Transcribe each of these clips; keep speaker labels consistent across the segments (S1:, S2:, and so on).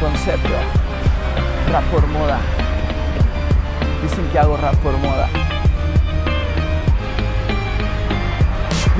S1: concepto. Rap por moda. Dicen que hago rap por moda.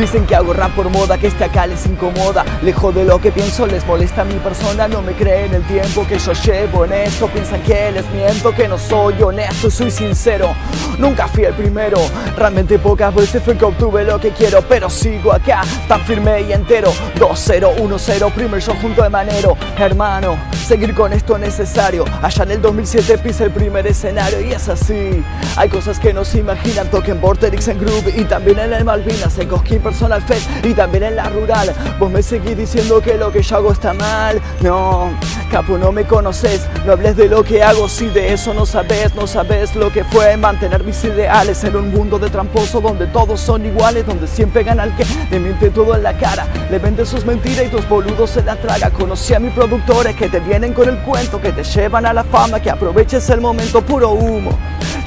S1: Dicen que hago rap por moda, que este acá les incomoda. Lejos de lo que pienso, les molesta mi persona. No me creen el tiempo que yo llevo en esto. Piensan que les miento, que no soy honesto, soy sincero. Nunca fui el primero. Realmente pocas veces fue que obtuve lo que quiero. Pero sigo acá, tan firme y entero. 2-0, 1-0, primer show junto de Manero. Hermano, seguir con esto es necesario. Allá en el 2007 pise el primer escenario y es así. Hay cosas que no se imaginan. Toquen Vorterix en Groove y también en el Malvinas, en Cosquín Personal Fest y también en la rural. Vos me seguís diciendo que lo que yo hago está mal. No, capo, no me conoces. No hables de lo que hago si de eso no sabes. No sabes lo que fue mantener mis ideales en un mundo de tramposo donde todos son iguales. Donde siempre gana el que le miente todo en la cara. Le vende sus mentiras y tus boludos se la traga. Conocí a mis productores que te vienen con el cuento, que te llevan a la fama, que aproveches el momento puro humo.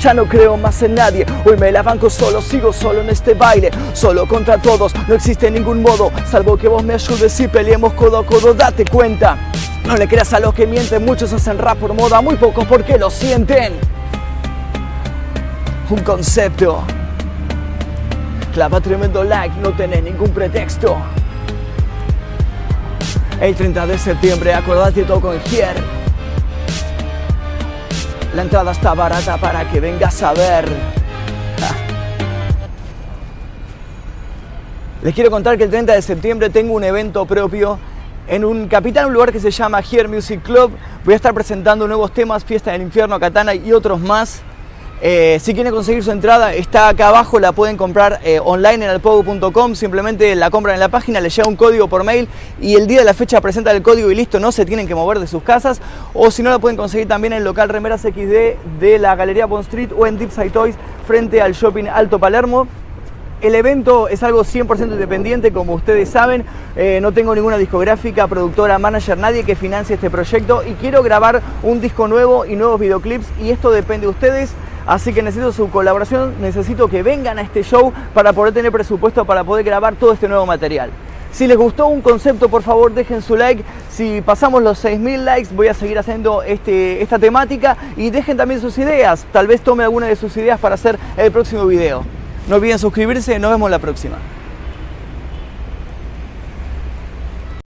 S1: Ya no creo más en nadie, hoy me la banco solo, sigo solo en este baile, solo contra todos, no existe ningún modo, salvo que vos me ayudes y peleemos codo a codo, date cuenta. No le creas a los que mienten, muchos hacen rap por moda, muy pocos porque lo sienten. Un concepto. Clava tremendo like, no tenés ningún pretexto. El 30 de septiembre, acordate todo con Gier. La entrada está barata para que vengas a ver. Les quiero contar que el 30 de septiembre tengo un evento propio en un capital, un lugar que se llama Here Music Club. Voy a estar presentando nuevos temas, Fiesta del Infierno, Katana y otros más. Eh, si quieren conseguir su entrada, está acá abajo, la pueden comprar eh, online en alpogo.com, simplemente la compran en la página, les llega un código por mail y el día de la fecha presentan el código y listo, no se tienen que mover de sus casas. O si no, la pueden conseguir también en el local Remeras XD de la Galería Bond Street o en Deep Side Toys frente al Shopping Alto Palermo. El evento es algo 100% independiente, como ustedes saben. Eh, no tengo ninguna discográfica, productora, manager, nadie que financie este proyecto. Y quiero grabar un disco nuevo y nuevos videoclips. Y esto depende de ustedes. Así que necesito su colaboración. Necesito que vengan a este show para poder tener presupuesto para poder grabar todo este nuevo material. Si les gustó un concepto, por favor dejen su like. Si pasamos los 6.000 likes, voy a seguir haciendo este, esta temática. Y dejen también sus ideas. Tal vez tome alguna de sus ideas para hacer el próximo video. No olviden suscribirse, nos vemos la próxima.